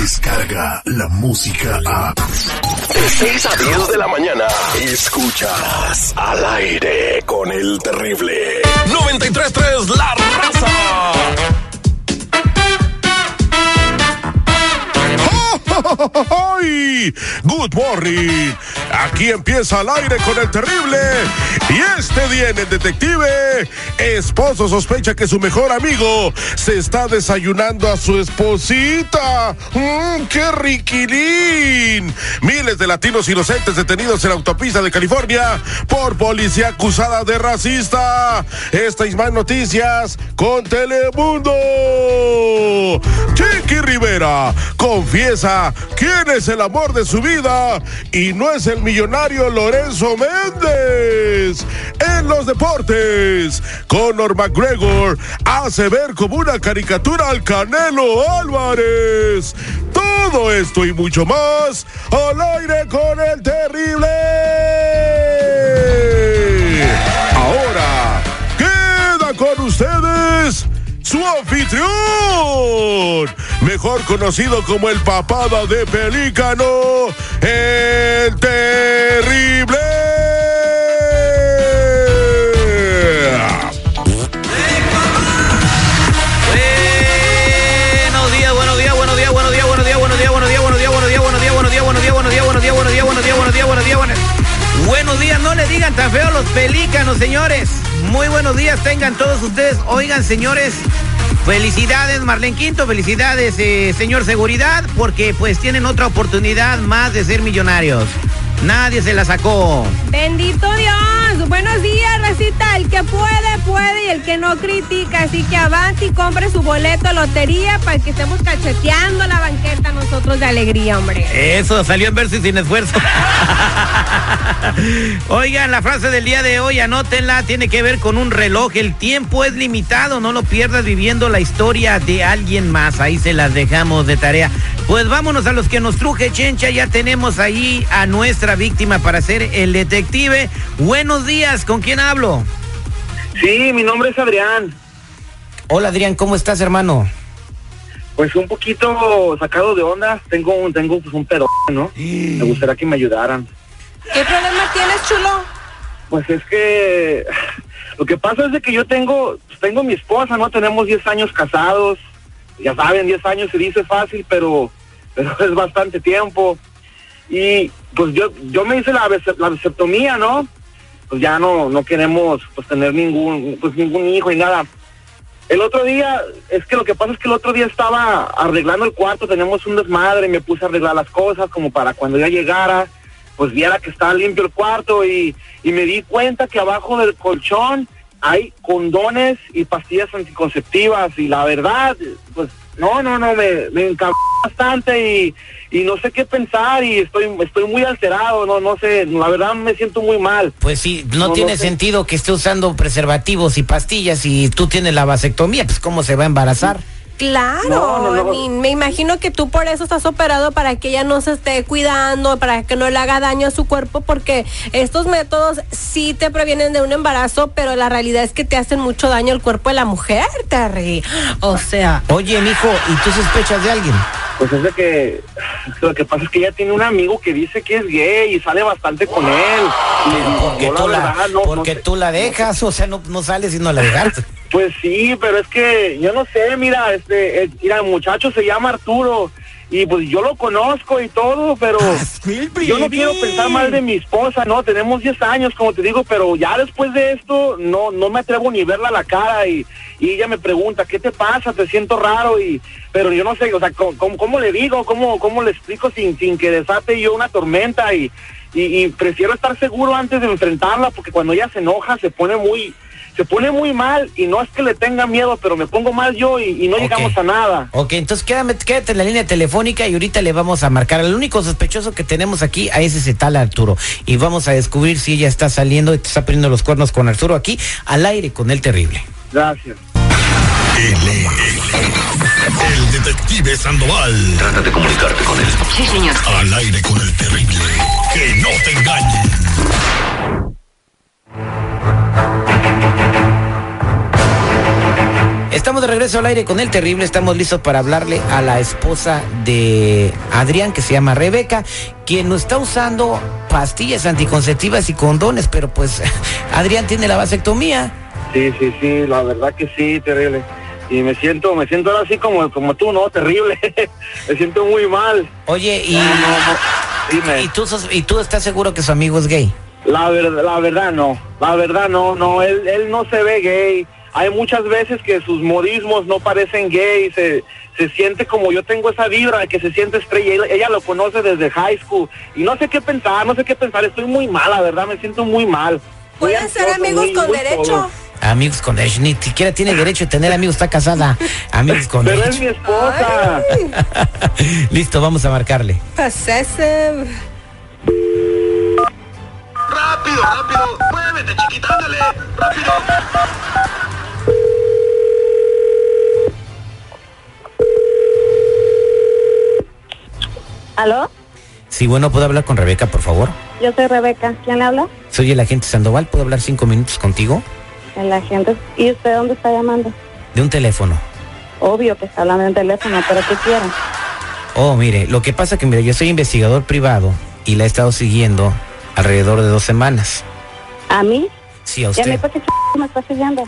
Descarga la música a. De 6 a 10 de la mañana. Escuchas al aire con el terrible. 93.3 La Raza. Good morning. Aquí empieza al aire con el terrible. Y este día en el detective, esposo sospecha que su mejor amigo se está desayunando a su esposita. ¡Mmm, qué riquilín! Miles de latinos inocentes detenidos en la autopista de California por policía acusada de racista. Esta y más noticias con Telemundo. Chiqui Rivera confiesa quién es el amor de su vida y no es el millonario Lorenzo Méndez. En los deportes, Conor McGregor hace ver como una caricatura al Canelo Álvarez. Todo esto y mucho más al aire con el terrible. Ahora, queda con ustedes su anfitrión, mejor conocido como el papada de pelícano, el terrible. Buenos días, no le digan tan feo los pelícanos, señores. Muy buenos días, tengan todos ustedes. Oigan, señores, felicidades Marlene Quinto, felicidades eh, señor Seguridad, porque pues tienen otra oportunidad más de ser millonarios. Nadie se la sacó. Bendito Dios. Buenos días, Racita. El que puede, puede y el que no critica. Así que avante y compre su boleto de lotería para que estemos cacheteando la banqueta nosotros de alegría, hombre. Eso, salió en verso y sin esfuerzo. Oigan, la frase del día de hoy, anótenla, tiene que ver con un reloj. El tiempo es limitado, no lo pierdas viviendo la historia de alguien más. Ahí se las dejamos de tarea. Pues vámonos a los que nos truje, Chencha. Ya tenemos ahí a nuestra víctima para ser el detective. Buenos días, ¿con quién hablo? Sí, mi nombre es Adrián. Hola Adrián, ¿cómo estás, hermano? Pues un poquito sacado de onda. Tengo un, tengo pues un pedo, ¿no? Me gustaría que me ayudaran. ¿Qué problema tienes, chulo? Pues es que lo que pasa es de que yo tengo, pues tengo mi esposa, ¿no? Tenemos 10 años casados. Ya saben, 10 años se dice fácil, pero, pero es bastante tiempo. Y pues yo, yo me hice la, la ¿no? Pues ya no, no queremos pues tener ningún, pues ningún hijo y nada. El otro día, es que lo que pasa es que el otro día estaba arreglando el cuarto, tenemos un desmadre, me puse a arreglar las cosas como para cuando ya llegara, pues viera que estaba limpio el cuarto y, y me di cuenta que abajo del colchón hay condones y pastillas anticonceptivas y la verdad, pues no, no, no, me, me bastante y, y no sé qué pensar y estoy, estoy muy alterado, no, no sé, la verdad me siento muy mal. Pues sí, no, No, tiene no sé. sentido que esté usando preservativos y pastillas y tú tienes la vasectomía, pues cómo se va a embarazar. Claro, No, no, no. I mean, me imagino que tú por eso estás operado para que ella no se esté cuidando, para que no le haga daño a su cuerpo, porque estos métodos sí te previenen de un embarazo, pero la realidad es que te hacen mucho daño al cuerpo de la mujer, Terry. O sea, Oye, mijo, ¿y tú sospechas de alguien? Pues es de que lo que pasa es que ella tiene un amigo que dice que es gay y sale bastante con él. Y Porque, tú, la, verdad no- porque no sé. tú la dejas, o sea, no, no sales y no la dejaste. Pues sí, pero es que yo no sé, mira, este, eh, mira, el muchacho se llama Arturo y pues yo lo conozco y todo, pero yo no quiero pensar mal de mi esposa, no, tenemos 10 años, como te digo, pero ya después de esto no no me atrevo ni verla a la cara y, y ella me pregunta, ¿qué te pasa? Te siento raro y pero yo no sé, o sea, ¿cómo, cómo, cómo le digo? ¿Cómo, ¿Cómo le explico sin, sin que desate yo una tormenta? Y, y, y prefiero estar seguro antes de enfrentarla porque cuando ella se enoja se pone muy se pone muy mal y no es que le tenga miedo, pero me pongo mal yo y, y no llegamos a nada. Ok, entonces quédame, quédate en la línea telefónica y ahorita le vamos a marcar. El único sospechoso que tenemos aquí a ese ese tal Arturo. Y vamos a descubrir si ella está saliendo y te está poniendo los cuernos con Arturo aquí al aire con el terrible. Gracias. El detective Sandoval. Trata de comunicarte con él. Sí, señor. Al aire con el terrible. Regreso al aire con el terrible. Estamos listos para hablarle a la esposa de Adrián, que se llama Rebeca, quien no está usando pastillas anticonceptivas y condones, pero pues Adrián tiene la vasectomía. Sí, sí, sí, la verdad que sí, terrible. Y me siento, me siento ahora así como, como tú, ¿no? Terrible. me siento muy mal. Oye, y, No, no. Dime. y tú sos- y tú estás seguro que su amigo es gay. La verdad, la verdad no, la verdad no, no, él, él no se ve gay. Hay muchas veces que sus modismos no parecen gay, se, se siente como yo tengo esa vibra que se siente estrella, ella, ella lo conoce desde high school y no sé qué pensar, no sé qué pensar, estoy muy mal, la verdad, me siento muy mal. Pueden ser amigos muy- con muy derecho. todo. Amigos con derecho, ni siquiera tiene derecho de tener amigos, está casada. Amigos con Pero es mi esposa. Listo, vamos a marcarle. Possessive. Rápido, rápido. Muévete, chiquita, ándale. Rápido. ¿Aló? Sí, bueno, ¿puedo hablar con Rebeca, por favor? Yo soy Rebeca. ¿Quién le habla? Soy el agente Sandoval, ¿puedo hablar cinco minutos contigo? El agente. ¿Y usted dónde está llamando? De un teléfono. Obvio que está hablando en teléfono, pero ¿qué quieren? Oh, mire, lo que pasa que, mire, yo soy investigador privado y la he estado siguiendo alrededor de dos semanas. ¿A mí? Sí, a ¿Y a mí usted. por qué ch... me está siguiendo?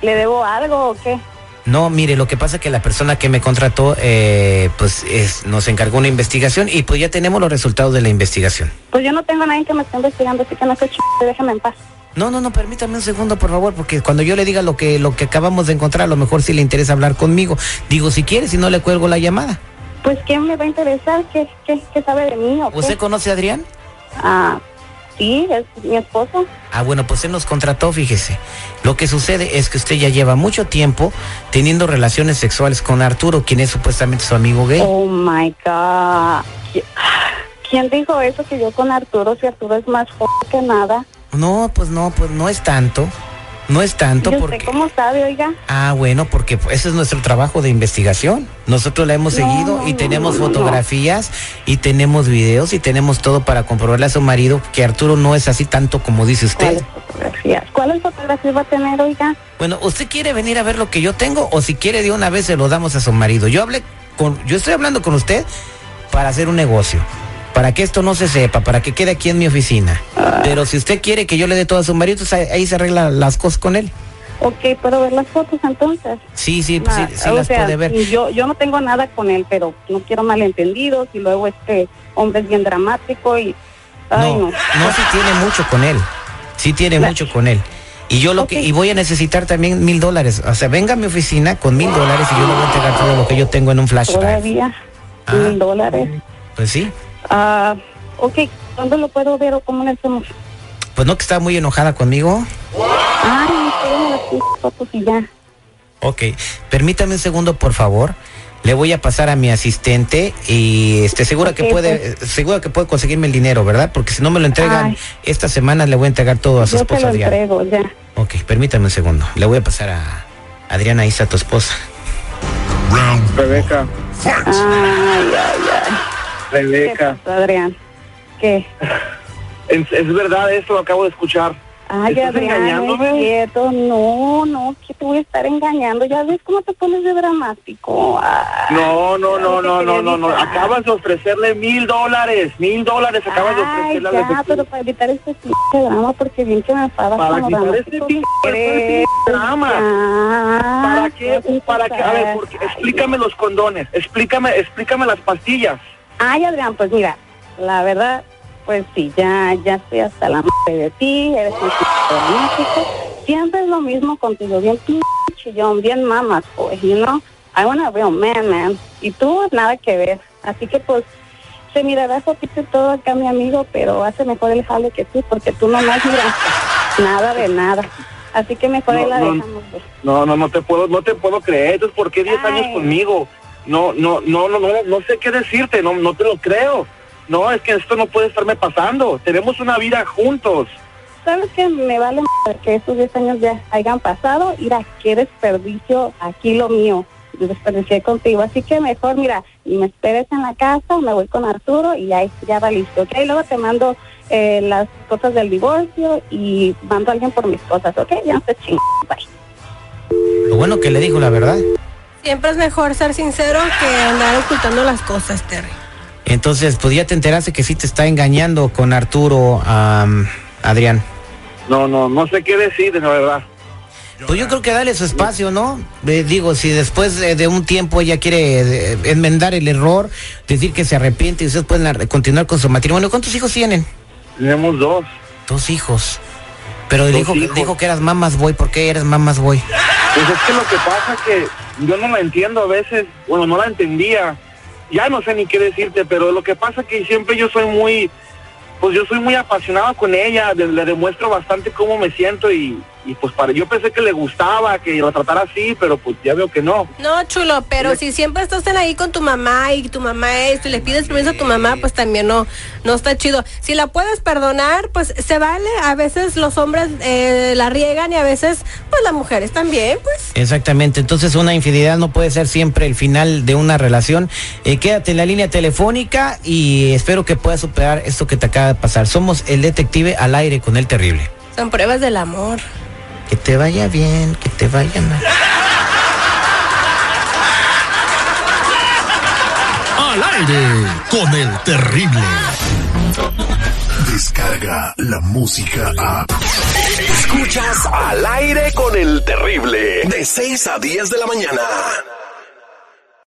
¿Le debo algo o qué? No, mire, lo que pasa que la persona que me contrató, eh, pues es- nos encargó una investigación y pues ya tenemos los resultados de la investigación. Pues yo no tengo a nadie que me esté investigando, así que no sé ch... déjame en paz. No, no, no, permítame un segundo, por favor, porque cuando yo le diga lo que, lo que acabamos de encontrar, a lo mejor sí le interesa hablar conmigo. Digo, si quiere, si no le cuelgo la llamada. Pues ¿quién me va a interesar? ¿Qué, qué, qué sabe de mí o qué? ¿Usted conoce a Adrián? Ah, sí, es mi esposo. Ah, bueno, pues él nos contrató, fíjese. Lo que sucede es que usted ya lleva mucho tiempo teniendo relaciones sexuales con Arturo, quien es supuestamente su amigo gay. Oh my God. ¿Qui- ¿Quién dijo eso? Que yo con Arturo, si Arturo es más f que nada. No, pues no, pues no es tanto. No es tanto ¿Y usted porque... cómo sabe, oiga? Ah, bueno, porque ese es nuestro trabajo de investigación. Nosotros la hemos No, seguido no, y tenemos no. fotografías y tenemos videos y tenemos todo para comprobarle a su marido que Arturo no es así tanto como dice usted. ¿Cuáles fotografías? ¿Cuáles fotografías va a tener, oiga? Bueno, ¿usted quiere venir a ver lo que yo tengo o si quiere de una vez se lo damos a su marido? Yo hablé con, yo estoy hablando con usted para hacer un negocio, para que esto no se sepa, para que quede aquí en mi oficina. Pero si usted quiere que yo le dé todo a su marido, pues ahí, se arreglan las cosas con él. Ok, ¿puedo ver las fotos entonces? Sí, sí, Ah, sí, sí las sea, puede ver. Yo, yo no tengo nada con él, pero no quiero malentendidos y luego este hombre es bien dramático y... Ay, no, no. no, sí tiene mucho con él. Sí tiene mucho con él. Y yo lo que, y voy a necesitar también mil dólares. O sea, venga a mi oficina con mil dólares y yo le voy a entregar todo lo que yo tengo en un flash. Todavía, mil dólares. Pues sí. Ah, ok, ¿dónde lo puedo ver o cómo le hacemos? Pues no que está muy enojada conmigo. Ay, fotos y ya. Ok, permítame un segundo, por favor. Le voy a pasar a mi asistente y este segura que puede, segura que puede conseguirme el dinero, ¿verdad? Porque si no me lo entregan Ay. esta semana le voy a entregar todo a su Yo te esposa lo entrego, ya. Ok, permítame un segundo. Le voy a pasar a Adriana Isa, tu esposa. Round Rebeca, fight. Ay, ay, ay. ¿Qué Rebeca, pasó, Adrián? ¿Qué? es, es verdad esto, lo acabo de escuchar. Ay, ¿Estás Adrián, engañándome? es cierto. No, no, que te voy a estar engañando. Ya ves cómo te pones de dramático. Ay, No, no, no, no, no, no, no. evitar. Acabas de ofrecerle mil dólares, mil dólares acabas de Ay, ofrecerle a ya, la pero para evitar este pinche drama, porque bien que me enfadas Para dramático este este eres. drama. Ya, ¿Para qué? ¿Para qué? A ver, porque, explícame los condones, explícame, explícame las pastillas. Ay, Adrián, pues mira, la verdad, pues sí, ya, ya estoy hasta la madre de ti, eres un dramático. Siempre es lo mismo contigo, bien chillón, bien mamas, pues, you know? I want a real man, man. Y tú, nada que ver. Así que, pues, se mirará poquito todo acá, mi amigo, pero hace mejor el jale que tú, porque tú nomás, mira, nada de nada. Así que mejor ahí No, la no. dejamos, pues. No, no, no te puedo, no te puedo creer. Entonces, ¿por qué 10 Ay. años conmigo? No, no, no, no, no, no sé qué decirte, no, no te lo creo. No, es que esto no puede estarme pasando. Tenemos una vida juntos. ¿Sabes qué? Me vale m- que estos 10 años ya hayan pasado. Mira, qué desperdicio aquí lo mío. Yo desperdicié contigo. Así que mejor, mira, y me esperes en la casa, me voy con Arturo y ya, ya va listo, ¿ok? Luego te mando eh, las cosas del divorcio y mando a alguien por mis cosas, ¿ok? Ya no se ching. Bye. Lo bueno que le dijo la verdad. Siempre es mejor ser sincero que andar ocultando las cosas, Terry. Entonces, pues ya te enteraste que sí te está engañando con Arturo, am, Adrián. No, no, no sé qué decir, la verdad. Pues yo creo que dale su espacio, ¿no? Eh, digo, si después de, de un tiempo ella quiere eh, enmendar el error, decir que se arrepiente y ustedes pueden ar- continuar con su matrimonio. ¿Cuántos hijos tienen? Tenemos dos. Dos hijos. Pero Dos dijo, hijos. dijo que eras mamás boy. ¿Por qué eres mamás boy? Pues es que lo que pasa que yo no la entiendo a veces, bueno, no la entendía. Ya no sé ni qué decirte, pero lo que pasa que siempre yo soy muy, pues yo soy muy apasionado con ella, le, le demuestro bastante cómo me siento y, y pues para yo pensé que le gustaba, que la tratara así, pero pues ya veo que no. No, chulo, pero si siempre estás en ahí con tu mamá y tu mamá esto y le pides permiso a tu mamá, pues también no, no está chido. Si la puedes perdonar, pues se vale. A veces los hombres eh, la riegan y a veces, pues las mujeres también, pues. Exactamente, entonces una infidelidad no puede ser siempre el final de una relación. Eh, quédate en la línea telefónica y espero que puedas superar esto que te acaba de pasar. Somos el detective al aire con el terrible. Son pruebas del amor. Que te vaya bien, que te vaya mal. Al aire con el terrible. Descarga la música a. Escuchas al aire con el terrible. De 6 a 10 de la mañana.